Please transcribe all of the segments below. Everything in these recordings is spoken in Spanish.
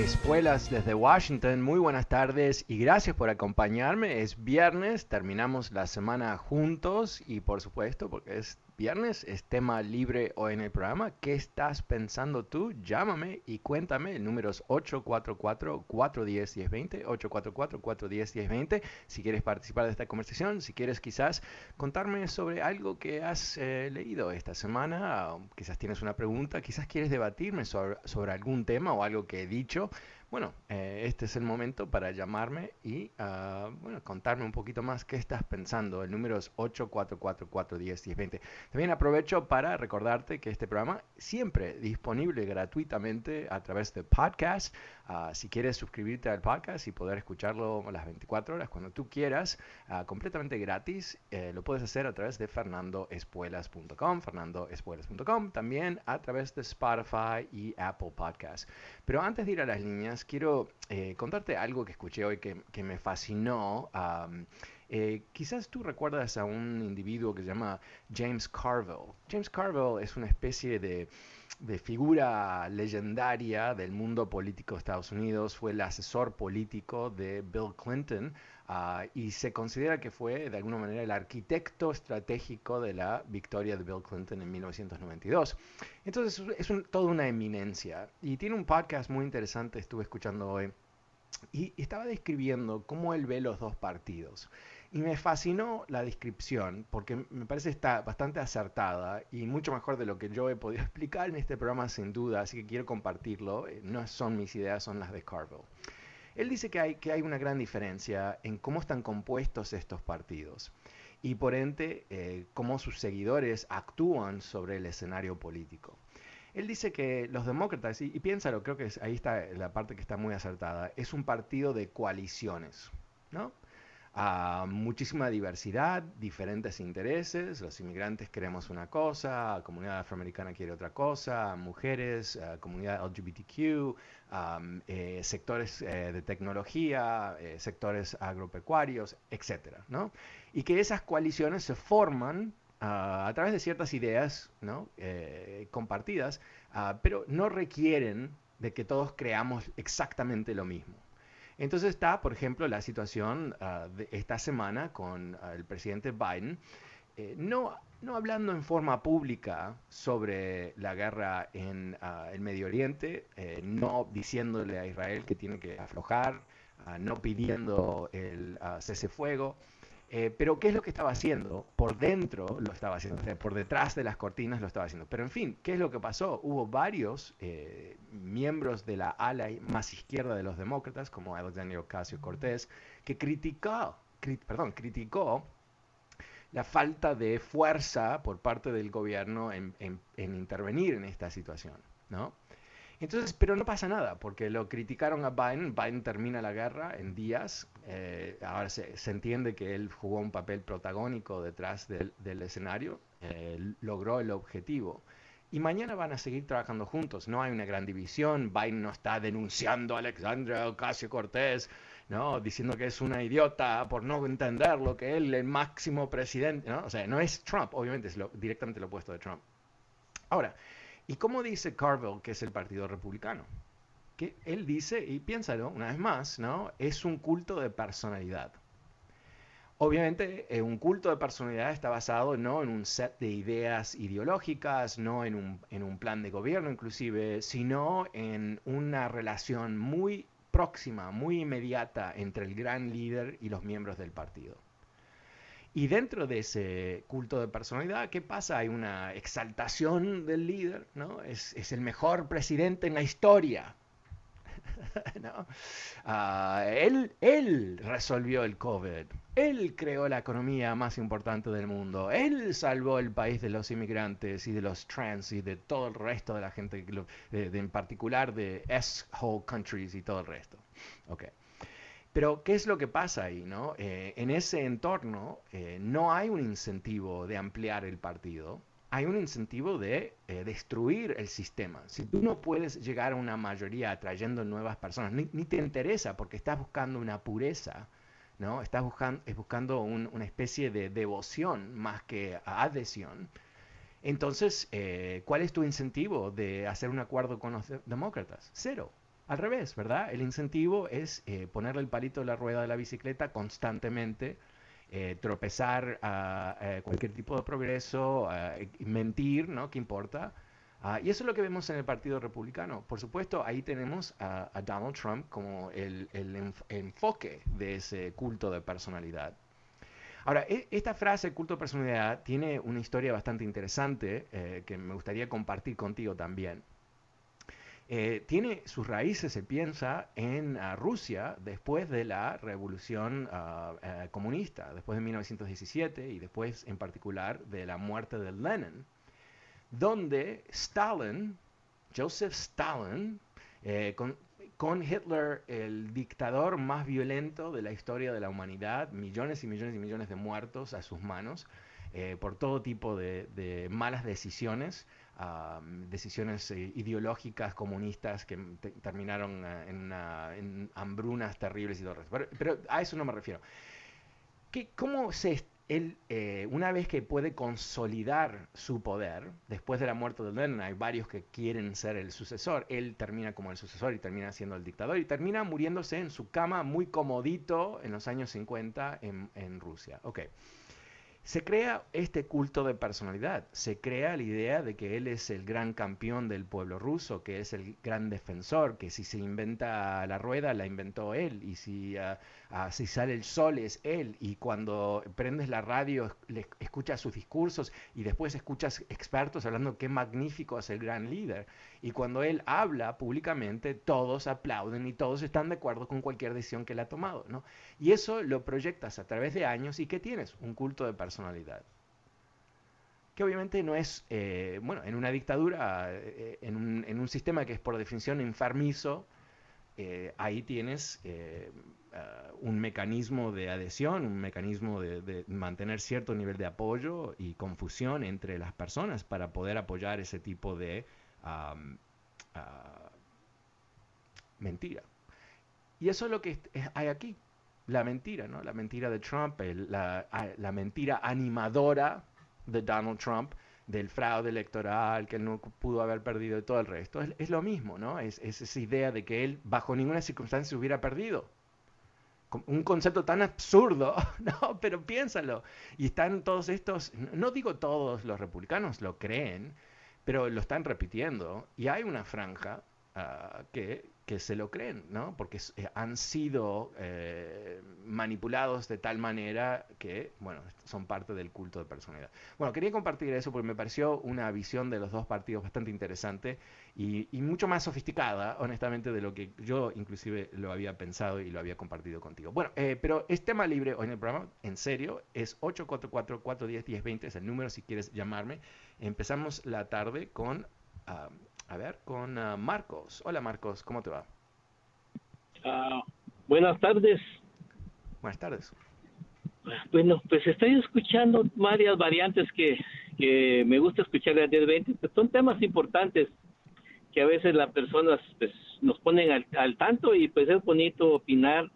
Espuelas desde Washington. Muy buenas tardes y gracias por acompañarme. Es viernes, terminamos la semana juntos y por supuesto, porque es viernes, es tema libre hoy en el programa. ¿Qué estás pensando tú? Llámame y cuéntame. El número es 844-410-1020, 844-410-1020. Si quieres participar de esta conversación, si quieres quizás contarme sobre algo que has eh, leído esta semana, o quizás tienes una pregunta, quizás quieres debatirme sobre algún tema o algo que he dicho. Bueno, eh, este es el momento para llamarme y ah, bueno, contarme un poquito más qué estás pensando. El número es 844-410-1020. También aprovecho para recordarte que este programa siempre disponible gratuitamente a través de podcast. Ah, si quieres suscribirte al podcast y poder escucharlo las 24 horas cuando tú quieras, ah, completamente gratis, eh, lo puedes hacer a través de fernandoespuelas.com, fernandoespuelas.com, también a través de Spotify y Apple Podcasts. Pero antes de ir a las líneas, quiero eh, contarte algo que escuché hoy que, que me fascinó. Eh, quizás tú recuerdas a un individuo que se llama James Carville. James Carville es una especie de, figura legendaria del mundo político de Estados Unidos. Fue el asesor político de Bill Clinton ah, y se considera que fue de alguna manera el arquitecto estratégico de la victoria de Bill Clinton en 1992. Entonces es un- toda una eminencia y tiene un podcast muy interesante, estuve escuchando hoy y estaba describiendo cómo él ve los dos partidos. Y me fascinó la descripción porque me parece está bastante acertada y mucho mejor de lo que yo he podido explicar en este programa sin duda, así que quiero compartirlo. Eh, No son mis ideas, son las de Carville. Él dice que hay, que hay una gran diferencia en cómo están compuestos estos partidos y por ende eh, cómo sus seguidores actúan sobre el escenario político. Él dice que los demócratas, y, y piénsalo, creo que ahí está la parte que está muy acertada, es un partido de coaliciones, ¿no? Muchísima diversidad, diferentes intereses, los inmigrantes queremos una cosa, la comunidad afroamericana quiere otra cosa, mujeres, ah, comunidad LGBTQ, eh, sectores eh, de tecnología, eh, sectores agropecuarios, etcétera, ¿no? Y que esas coaliciones se forman ah, a través de ciertas ideas. Eh, compartidas, ah, pero no requieren de que todos creamos exactamente lo mismo. Entonces está, por ejemplo, la situación ah, de esta semana con ah, el presidente Biden, eh, no, no hablando en forma pública sobre la guerra en ah, el Medio Oriente, eh, no diciéndole a Israel que tiene que aflojar, no pidiendo el cese fuego, eh, pero ¿qué es lo que estaba haciendo? Por dentro lo estaba haciendo, o sea, por detrás de las cortinas lo estaba haciendo. Pero en fin, ¿qué es lo que pasó? Hubo varios eh, miembros de la ala más izquierda de los demócratas, como Alexandria Ocasio Cortés, que criticó, cri- perdón, criticó la falta de fuerza por parte del gobierno en- en intervenir en esta situación, ¿no? Entonces, pero no pasa nada, porque lo criticaron a Biden, Biden termina la guerra en días, eh, ahora se, entiende que él jugó un papel protagónico detrás del, del escenario, eh, logró el objetivo. Y mañana van a seguir trabajando juntos, no hay una gran división, Biden no está denunciando a Alexandria Ocasio Cortés, ¿no? diciendo que es una idiota por no entender lo que él, el máximo presidente, ¿no? o sea, no es Trump, obviamente es lo- directamente lo opuesto de Trump. Ahora, ¿y cómo dice Carville que es el Partido Republicano? que él dice, y piénsalo una vez más, ¿no? Es un culto de personalidad. Obviamente, eh, un culto de personalidad está basado no en un set de ideas ideológicas, no en un, en un plan de gobierno inclusive, sino en una relación muy próxima, muy inmediata entre el gran líder y los miembros del partido. Y dentro de ese culto de personalidad, ¿qué pasa? Hay una exaltación del líder, ¿no? Es, es el mejor presidente en la historia, ¿no? Ah, él, él resolvió el COVID, él creó la economía más importante del mundo, él salvó el país de los inmigrantes y de los trans y de todo el resto de la gente, en particular de S-whole countries y todo el resto. Okay. Pero, ¿qué es lo que pasa ahí? No? Eh, en ese entorno eh, no hay un incentivo de ampliar el partido, hay un incentivo de eh, destruir el sistema. Si tú no puedes llegar a una mayoría atrayendo nuevas personas, ni, te interesa porque estás buscando una pureza, ¿no? Estás buscando, es buscando una especie de devoción más que adhesión. Entonces, ¿cuál es tu incentivo de hacer un acuerdo con los demócratas? Cero. Al revés, ¿verdad? El incentivo es eh, ponerle el palito de la rueda de la bicicleta constantemente, eh, tropezar a, cualquier tipo de progreso, mentir, ¿no? ¿Qué importa? Ah, y eso es lo que vemos en el Partido Republicano. Por supuesto, ahí tenemos a, Donald Trump como el, enfoque de ese culto de personalidad. Ahora, e, esta frase, culto de personalidad, tiene una historia bastante interesante eh, que me gustaría compartir contigo también. Eh, tiene sus raíces, se piensa, en ah, Rusia después de la revolución ah, eh, comunista, después de 1917 y después en particular de la muerte de Lenin, donde Stalin, Joseph Stalin, eh, con, Hitler, el dictador más violento de la historia de la humanidad, millones y millones y millones de muertos a sus manos, por todo tipo de malas decisiones, decisiones eh, ideológicas comunistas que terminaron eh, en, hambrunas terribles y todo eso. Pero, a eso no me refiero. ¿Cómo se, él, eh, una vez que puede consolidar su poder, después de la muerte de Lenin, hay varios que quieren ser el sucesor, él termina como el sucesor y termina siendo el dictador y termina muriéndose en su cama muy comodito en los años 50 en, en Rusia. Okay. Se crea este culto de personalidad, se crea la idea de que él es el gran campeón del pueblo ruso, que es el gran defensor, que si se inventa la rueda la inventó él y si ah, Ah, si sale el sol es él y cuando prendes la radio escuchas sus discursos y después escuchas expertos hablando qué magnífico es el gran líder y cuando él habla públicamente todos aplauden y todos están de acuerdo con cualquier decisión que él ha tomado, ¿no? Y eso lo proyectas a través de años y ¿qué tienes? Un culto de personalidad que obviamente no es, eh, bueno, en una dictadura, eh, en, un, sistema que es por definición enfermizo, eh, ahí tienes Uh, un mecanismo de adhesión, un mecanismo de, mantener cierto nivel de apoyo y confusión entre las personas para poder apoyar ese tipo de uh, mentira. Y eso es lo que hay aquí, la mentira, ¿no? La mentira de Trump, la, mentira animadora de Donald Trump, del fraude electoral, que él no pudo haber perdido y todo el resto. Es, lo mismo, ¿no? Es, es, esa idea de que él bajo ninguna circunstancia hubiera perdido un concepto tan absurdo, no, pero piénsalo. Y están todos estos, no digo todos los republicanos lo creen, pero lo están repitiendo. Y hay una franja ah, que que se lo creen, ¿no? Porque eh, han sido eh, manipulados de tal manera que, bueno, son parte del culto de personalidad. Bueno, quería compartir eso porque me pareció una visión de los dos partidos bastante interesante y, mucho más sofisticada, honestamente, de lo que yo inclusive lo había pensado y lo había compartido contigo. Bueno, eh, pero es tema libre hoy en el programa, en serio, es 844-410-1020, es el número si quieres llamarme. Empezamos la tarde con... Ah, a ver, con ah, Marcos. Hola Marcos, ¿cómo te va? Ah, buenas tardes. Buenas tardes. Bueno, pues estoy escuchando varias variantes que, que me gusta escuchar de 1020, pues son temas importantes que a veces las personas pues, nos ponen al, tanto y pues es bonito opinar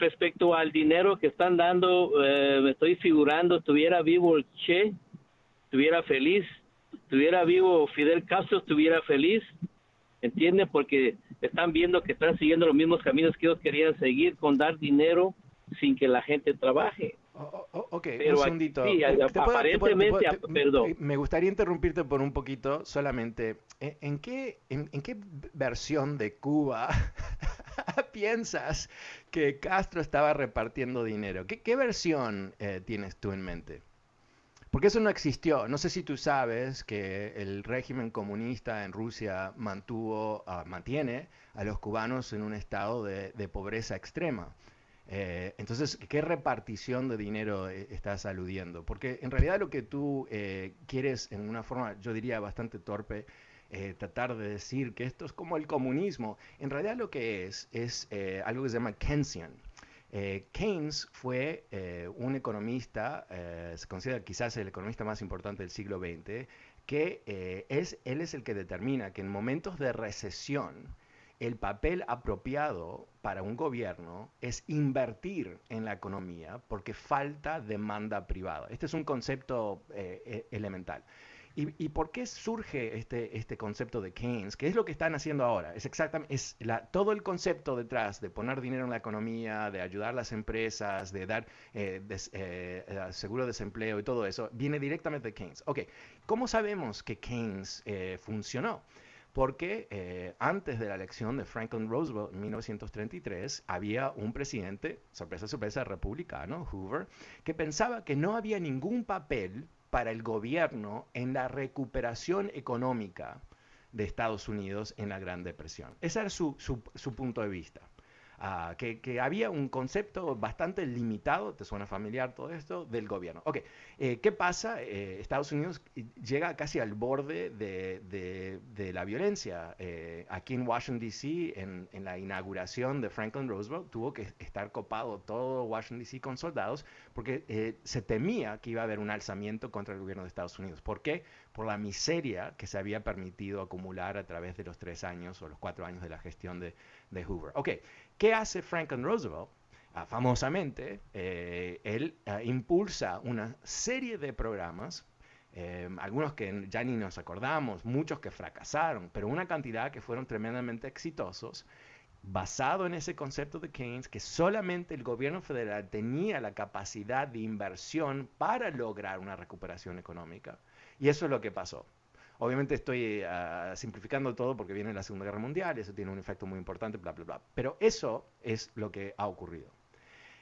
respecto al dinero que están dando, eh, me estoy figurando, estuviera vivo el Che, estuviera feliz, estuviera vivo Fidel Castro, estuviera feliz. ¿entienden? Porque están viendo que están siguiendo los mismos caminos que ellos querían seguir con dar dinero sin que la gente trabaje. ok, un segundito. Sí, aparentemente, perdón. Me gustaría interrumpirte por un poquito solamente. ¿En, qué, en, qué versión de Cuba piensas que Castro estaba repartiendo dinero? ¿Qué, versión eh, tienes tú en mente? Porque eso no existió. No sé si tú sabes que el régimen comunista en Rusia mantuvo, ah, mantiene a los cubanos en un estado de, pobreza extrema. Eh, entonces, ¿qué repartición de dinero eh, estás aludiendo? Porque en realidad lo que tú eh, quieres, en una forma, yo diría, bastante torpe, tratar de decir que esto es como el comunismo. En realidad lo que es, es algo que se llama Keynesian. Eh, Keynes fue eh, un economista, eh, se considera quizás el economista más importante del siglo XX, que es, él es el que determina que en momentos de recesión el papel apropiado para un gobierno es invertir en la economía porque falta demanda privada. Este es un concepto elemental. ¿Y, por qué surge este, este concepto de Keynes? ¿Qué es lo que están haciendo ahora? Es exactamente, todo el concepto detrás de poner dinero en la economía, de ayudar a las empresas, de dar eh, eh, eh, seguro de desempleo y todo eso, viene directamente de Keynes. Ok, ¿cómo sabemos que Keynes funcionó? Porque antes de la elección de Franklin Roosevelt en 1933 había un presidente, sorpresa, sorpresa, republicano, Hoover, que pensaba que no había ningún papel para el gobierno en la recuperación económica de Estados Unidos en la Gran Depresión. Ese era su, su punto de vista. Ah, que, había un concepto bastante limitado, ¿te suena familiar todo esto? Del gobierno. Ok, eh, ¿qué pasa? Eh, Estados Unidos llega casi al borde de, la violencia. Eh, aquí en Washington, D.C., en, en, la inauguración de Franklin Roosevelt, tuvo que estar copado todo Washington, D.C. con soldados porque se temía que iba a haber un alzamiento contra el gobierno de Estados Unidos. ¿Por qué? Por la miseria que se había permitido acumular a través de los tres años o los cuatro años de la gestión de, de Hoover. Ok, ¿Qué hace Franklin Roosevelt? Ah, famosamente, eh, él ah, impulsa una serie de programas, eh, algunos que ya ni nos acordamos, muchos que fracasaron, pero una cantidad que fueron tremendamente exitosos, basado en ese concepto de Keynes, que solamente el gobierno federal tenía la capacidad de inversión para lograr una recuperación económica. Y eso es lo que pasó. Obviamente estoy ah, simplificando todo porque viene la Segunda Guerra Mundial eso tiene un efecto muy importante, bla, bla, bla. Pero eso es lo que ha ocurrido.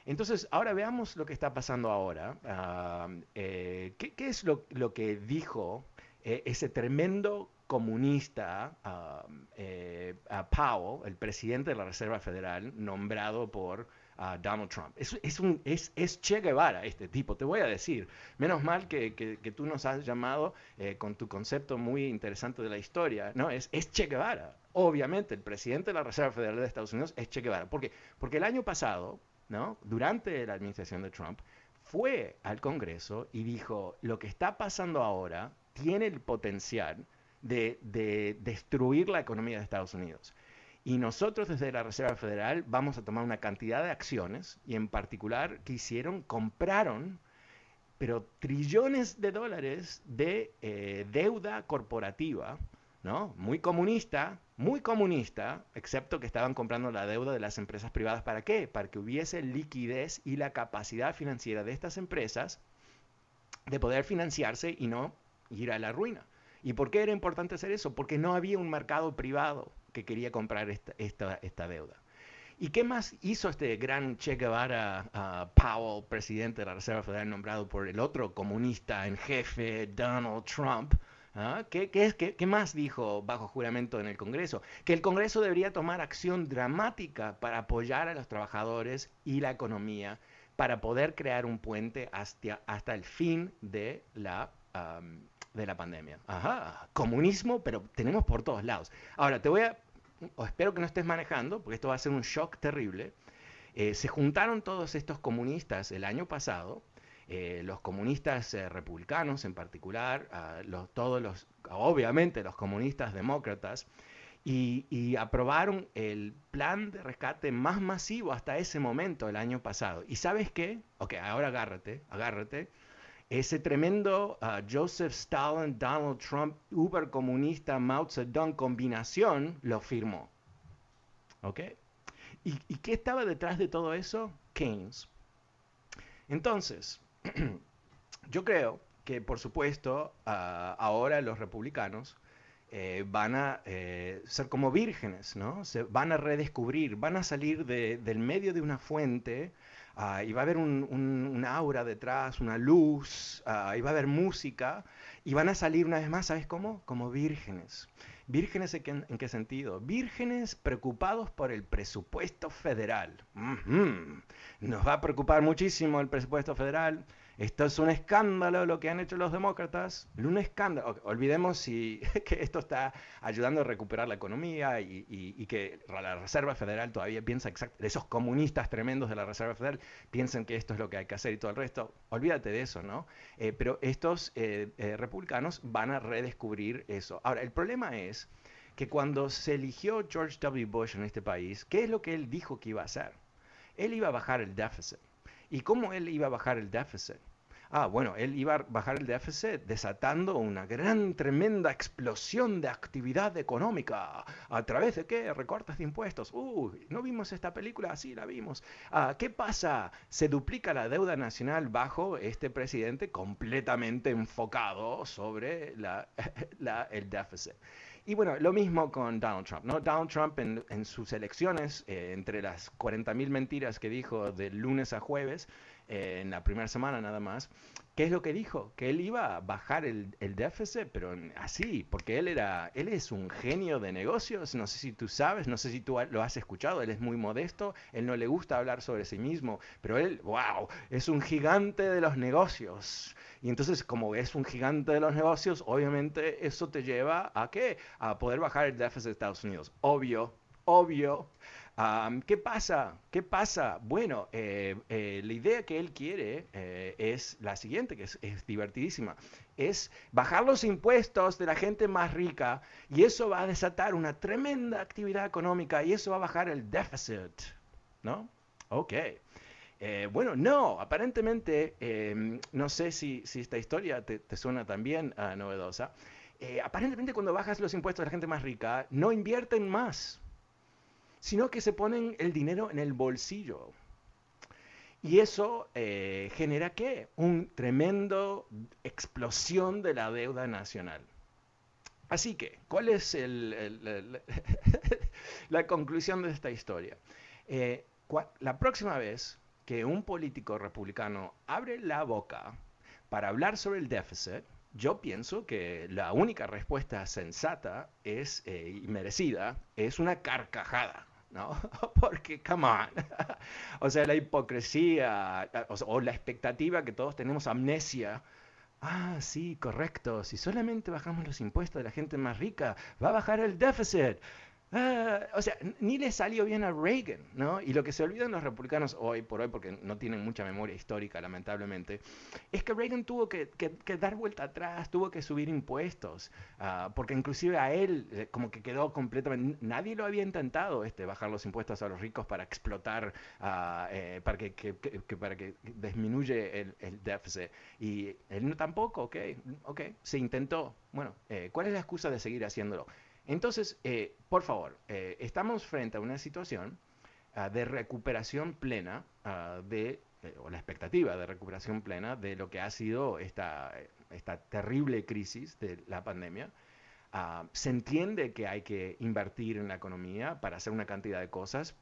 Entonces, ahora veamos lo que está pasando ahora. Ah, eh, ¿qué, es lo, que dijo eh, ese tremendo comunista uh, Powell, el presidente de la Reserva Federal, nombrado por a Donald Trump. Es, es, un, es, es, Che Guevara este tipo, te voy a decir. Menos mal que, que, tú nos has llamado eh, con tu concepto muy interesante de la historia. No, es, es Che Guevara. Obviamente, el presidente de la Reserva Federal de Estados Unidos es Che Guevara. ¿Por qué? Porque el año pasado, ¿no? durante la administración de Trump, fue al Congreso y dijo, lo que está pasando ahora tiene el potencial de, de destruir la economía de Estados Unidos. Y nosotros desde la Reserva Federal vamos a tomar una cantidad de acciones y en particular que hicieron, compraron, pero trillones de dólares de eh, deuda corporativa, ¿no? Muy comunista, muy comunista, excepto que estaban comprando la deuda de las empresas privadas. ¿Para qué? Para que hubiese liquidez y la capacidad financiera de estas empresas de poder financiarse y no ir a la ruina. ¿Y por qué era importante hacer eso? Porque no había un mercado privado que quería comprar esta, esta, esta deuda. ¿Y qué más hizo este gran Che Guevara Powell, presidente de la Reserva Federal, nombrado por el otro comunista en jefe, Donald Trump? ¿Ah? ¿Qué, qué, qué, más dijo bajo juramento en el Congreso? Que el Congreso debería tomar acción dramática para apoyar a los trabajadores y la economía para poder crear un puente hasta, hasta el fin de la de la pandemia. Ajá, comunismo, pero tenemos por todos lados. Ahora, te voy a, espero que no estés manejando, porque esto va a ser un shock terrible. Eh, se juntaron todos estos comunistas el año pasado, eh, los comunistas eh, republicanos en particular, los, todos los, obviamente los comunistas demócratas, y, y, aprobaron el plan de rescate más masivo hasta ese momento el año pasado. ¿Y sabes qué? Ok, ahora agárrate, agárrate ese tremendo uh, Joseph Stalin, Donald Trump, uber comunista, Mao Zedong combinación lo firmó. ¿Ok? ¿Y, ¿Y qué estaba detrás de todo eso? Keynes. Entonces, yo creo que por supuesto uh, ahora los republicanos eh, van a eh, ser como vírgenes, ¿no? Se van a redescubrir, van a salir de, del medio de una fuente uh, y va a haber un, un, un, aura detrás, una luz, uh, y va a haber música, y van a salir una vez más, ¿sabes cómo? Como vírgenes. ¿Vírgenes en qué, en qué sentido? Vírgenes preocupados por el presupuesto federal. Nos va a preocupar muchísimo el presupuesto federal. Esto es un escándalo lo que han hecho los demócratas, un escándalo. Olvidemos si, que esto está ayudando a recuperar la economía y, que la Reserva Federal todavía piensa exactamente, esos comunistas tremendos de la Reserva Federal piensan que esto es lo que hay que hacer y todo el resto. Olvídate de eso, ¿no? Eh, pero estos eh, eh, republicanos van a redescubrir eso. Ahora, el problema es que cuando se eligió George W. Bush en este país, ¿qué es lo que él dijo que iba a hacer? Él iba a bajar el déficit. ¿Y cómo él iba a bajar el déficit? Ah, bueno, él iba a bajar el déficit desatando una gran, tremenda explosión de actividad económica. ¿A través de qué? Recortes de impuestos. Uy, ¿no vimos esta película? Sí, la vimos. Ah, ¿Qué pasa? Se duplica la deuda nacional bajo este presidente completamente enfocado sobre la, el déficit. Y bueno, lo mismo con Donald Trump, ¿no? Donald Trump en, en sus elecciones, eh, entre las 40.000 mentiras que dijo de lunes a jueves, eh, en la primera semana nada más, ¿qué es lo que dijo? Que él iba a bajar el, el, déficit, pero así, porque él era, él es un genio de negocios, no sé si tú sabes, no sé si tú lo has escuchado, él es muy modesto, él no le gusta hablar sobre sí mismo, pero él, wow, es un gigante de los negocios. Y entonces, como es un gigante de los negocios, obviamente eso te lleva a qué? A poder bajar el déficit de Estados Unidos. Obvio, obvio. ¿Qué pasa? ¿Qué pasa? Bueno, eh, eh, la idea que él quiere eh, es la siguiente, que es, divertidísima. Es bajar los impuestos de la gente más rica y eso va a desatar una tremenda actividad económica y eso va a bajar el déficit. ¿No? Ok. Bueno, no, aparentemente, eh, no sé si, si, esta historia te, te suena también uh, novedosa. Aparentemente cuando bajas los impuestos de la gente más rica, no invierten más, sino que se ponen el dinero en el bolsillo. Y eso eh, genera qué? Un tremendo explosión de la deuda nacional. Así que, ¿cuál es el, la conclusión de esta historia? Eh, la próxima vez que un político republicano abre la boca para hablar sobre el déficit, yo pienso que la única respuesta sensata es, eh, y merecida es una carcajada. ¿No? Porque, come on. o sea, la hipocresía o, o, la expectativa que todos tenemos amnesia. Ah, sí, correcto. Si solamente bajamos los impuestos de la gente más rica, va a bajar el déficit. Uh, o sea, ni le salió bien a Reagan, ¿no? Y lo que se olvidan los republicanos hoy por hoy, porque no tienen mucha memoria histórica, lamentablemente, es que Reagan tuvo que, dar vuelta atrás, tuvo que subir impuestos, uh, porque inclusive a él eh, como que quedó completamente, nadie lo había intentado, este, bajar los impuestos a los ricos para explotar, uh, eh, para que, que, para que disminuye el, el, déficit. Y él no tampoco, ok, ok, se intentó. Bueno, eh, ¿cuál es la excusa de seguir haciéndolo? Entonces, eh, por favor, eh, estamos frente a una situación uh, de recuperación plena uh, de, eh, o la expectativa de recuperación plena de lo que ha sido esta, esta terrible crisis de la pandemia. Uh, se entiende que hay que invertir en la economía para hacer una cantidad de cosas,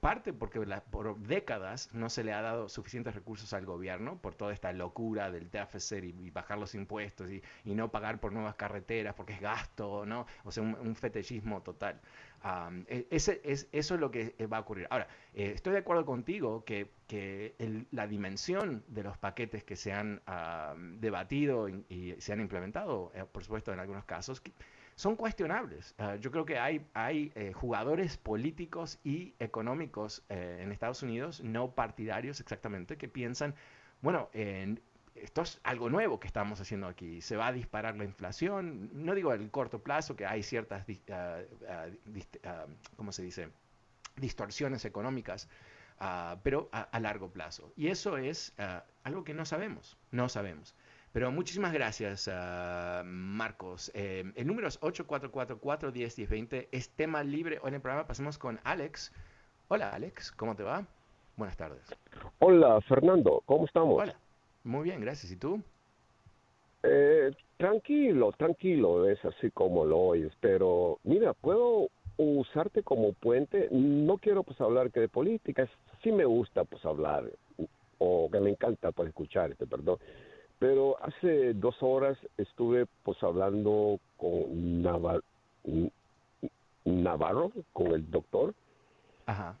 parte porque por décadas no se le ha dado suficientes recursos al gobierno por toda esta locura del déficit y, y bajar los impuestos y, y, no pagar por nuevas carreteras porque es gasto, ¿no? O sea, un, un fetichismo total. Um, ese, es, eso es lo que va a ocurrir. Ahora, eh, estoy de acuerdo contigo que, que el, la dimensión de los paquetes que se han uh, debatido y, se han implementado, eh, por supuesto en algunos casos, son cuestionables. Uh, yo creo que hay, hay eh, jugadores políticos y económicos eh, en Estados Unidos, no partidarios exactamente, que piensan, bueno, en, esto es algo nuevo que estamos haciendo aquí. Se va a disparar la inflación. No digo el corto plazo, que hay ciertas, uh, uh, ¿cómo se dice? Distorsiones económicas. ah, pero a, largo plazo. Y eso es algo que no sabemos, no sabemos. Pero muchísimas gracias, Marcos. Eh, el número es 844-410-1020. Es tema libre. Hoy en el programa pasemos con Alex. Hola, Alex. ¿Cómo te va? Buenas tardes. Hola, Fernando. ¿Cómo estamos? Hola. Muy bien, gracias. ¿Y tú? Eh, tranquilo, tranquilo, es así como lo oyes, pero mira, puedo usarte como puente, no quiero pues hablar que de política, sí me gusta pues hablar, o que me encanta pues escucharte, perdón, pero hace dos horas estuve pues hablando con Navarro, con el doctor,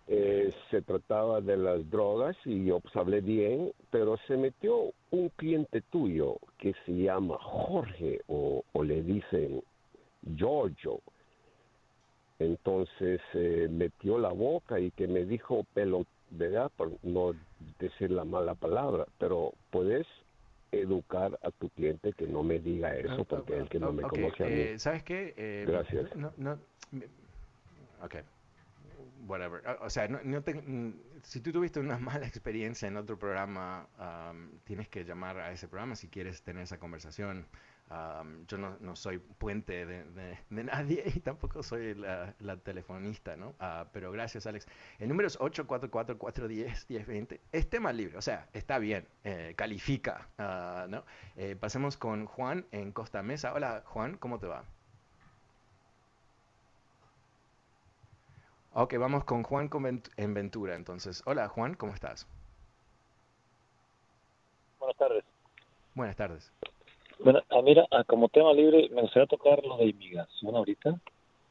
eh, se trataba de las drogas y yo pues hablé bien, pero se metió un cliente tuyo que se llama Jorge o, le dicen Giorgio. Entonces eh, metió la boca y que me dijo pelo, ¿verdad? Por no decir la mala palabra, pero puedes educar a tu cliente que no me diga eso ah, porque es el que no me conoce a mí. Eh, ¿Sabes qué? Gracias. No, no, ok whatever. O sea, no, mm, si tú tuviste una mala experiencia en otro programa, tienes que llamar a ese programa si quieres tener esa conversación. yo no, no, soy puente de, de, nadie y tampoco soy la, telefonista, ¿no? Uh, pero gracias, Alex. El número es 844-410-1020. Es tema libre, o sea, está bien, eh, califica, uh, ¿no? Eh, pasemos con Juan en Costa Mesa. Hola, Juan, ¿cómo te va? Ok, vamos con Juan en Ventura entonces. Hola Juan, ¿cómo estás? Buenas tardes. Buenas tardes. Bueno, ah, mira, ah, como tema libre, me gustaría tocar lo de inmigración ahorita.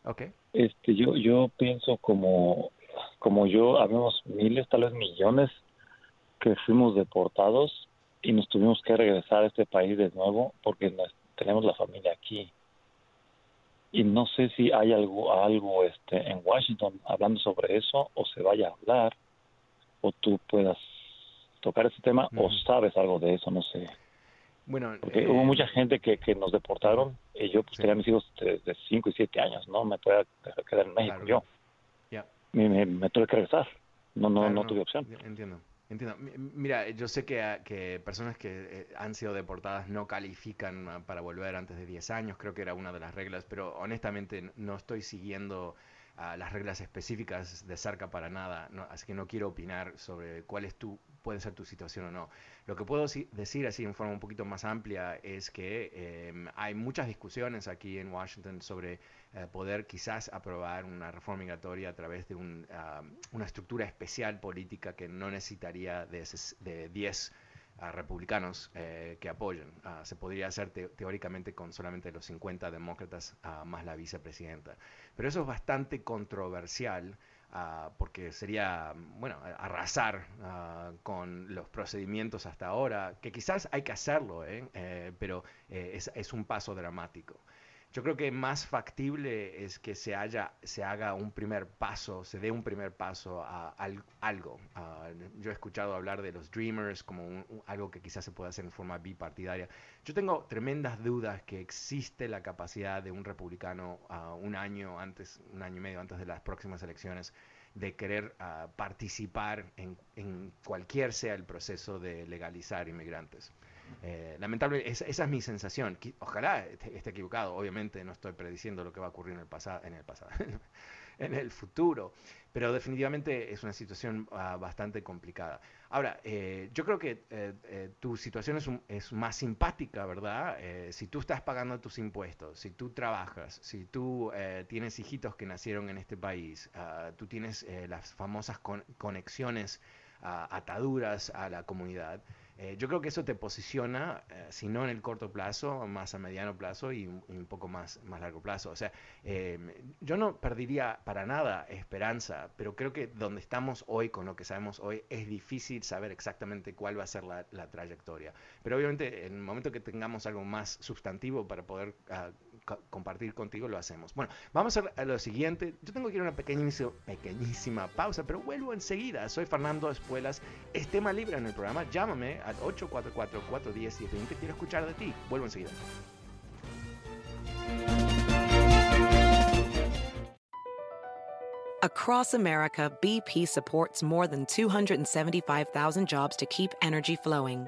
Ok. Este, yo, yo pienso como, como yo, habemos miles, tal vez millones que fuimos deportados y nos tuvimos que regresar a este país de nuevo porque tenemos la familia aquí y no sé si hay algo algo este en Washington hablando sobre eso o se vaya a hablar o tú puedas tocar ese tema o sabes algo de eso no sé. Bueno porque hubo eh, mucha gente que, que nos deportaron y yo pues tenía mis hijos de 5 y 7 años no me puedo quedar en México yo. Me, me, tuve que regresar. No no no tuve opción. Entiendo Entiendo. Mira, yo sé que, ah, personas que eh, han sido deportadas no califican ah, para volver antes de 10 años, creo que era una de las reglas, pero honestamente no estoy siguiendo uh, las reglas específicas de cerca para nada, así que no quiero opinar sobre cuál es tu, puede ser tu situación o no. Lo que puedo decir así en forma un poquito más amplia es que em, hay muchas discusiones aquí en Washington sobre eh, poder quizás aprobar una reforma migratoria a través de ah, una estructura especial política que no necesitaría de, 10 ah, republicanos eh, que apoyen. Ah, se podría hacer teóricamente con solamente los 50 demócratas más la vicepresidenta. Pero eso es bastante controversial. porque sería, bueno, arrasar con los procedimientos hasta ahora, que quizás hay que hacerlo, ¿eh? pero es, un paso dramático. Yo creo que más factible es que se, haya, se haga un primer paso, se dé un primer paso a, algo. yo he escuchado hablar de los Dreamers como algo que quizás se pueda hacer en forma bipartidaria. Yo tengo tremendas dudas que existe la capacidad de un republicano un año antes, un año y medio antes de las próximas elecciones, de querer participar en, en cualquier sea el proceso de legalizar inmigrantes. Eh, lamentable, esa, es mi sensación. Ojalá esté, equivocado, obviamente no estoy prediciendo lo que va a ocurrir en el pasado, en el pasado, en el futuro, pero definitivamente es una situación ah, bastante complicada. Ahora, eh, yo creo que eh, tu situación es, más simpática, ¿verdad? si tú estás pagando tus impuestos, si tú trabajas, si tú tienes hijitos que nacieron en este país, ah, tú tienes las famosas conexiones, ah, ataduras a la comunidad. Eh, yo creo que eso te posiciona, eh, si no en el corto plazo, más a mediano plazo y, un poco más, más largo plazo. O sea, em, yo no perdería para nada esperanza, pero creo que donde estamos hoy, con lo que sabemos hoy, es difícil saber exactamente cuál va a ser la, trayectoria. Pero obviamente, en el momento que tengamos algo más sustantivo para poder ah, compartir contigo, lo hacemos. Bueno, vamos a, lo siguiente. Yo tengo que ir a una pequeñísima, pausa, pero vuelvo enseguida. Soy Fernando Espuelas. Es tema libre en el programa. Llámame al 844-410-1020. Quiero escuchar de ti. Vuelvo enseguida. Across America, BP supports more than 275,000 jobs to keep energy flowing.